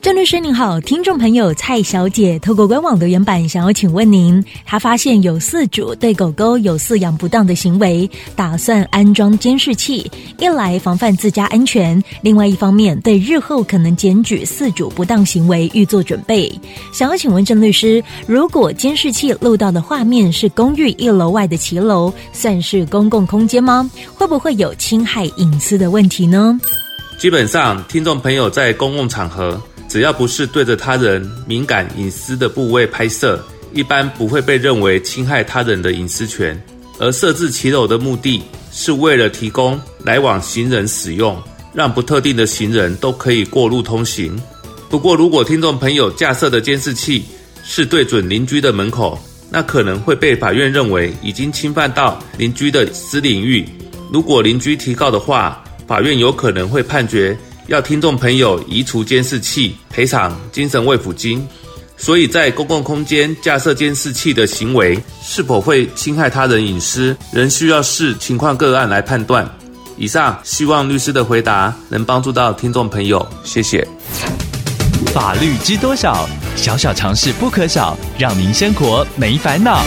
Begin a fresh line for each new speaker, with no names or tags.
郑律师您好，听众朋友蔡小姐透过官网留言板想要请问您，她发现有四主对狗狗有饲养不当的行为，打算安装监视器，一来防范自家安全，另外一方面对日后可能检举饲主不当行为预做准备。想要请问郑律师，如果监视器录到的画面是公寓一楼外的骑楼，算是公共空间吗？会不会有侵害隐私的问题呢？
基本上，听众朋友在公共场合。只要不是对着他人敏感隐私的部位拍摄，一般不会被认为侵害他人的隐私权。而设置骑楼的目的是为了提供来往行人使用，让不特定的行人都可以过路通行。不过，如果听众朋友架设的监视器是对准邻居的门口，那可能会被法院认为已经侵犯到邻居的私领域。如果邻居提告的话，法院有可能会判决。要听众朋友移除监视器，赔偿精神慰抚金。所以在公共空间架设监视器的行为是否会侵害他人隐私，仍需要视情况个案来判断。以上希望律师的回答能帮助到听众朋友，谢谢。
法律知多少？小小常识不可少，让您生活没烦恼。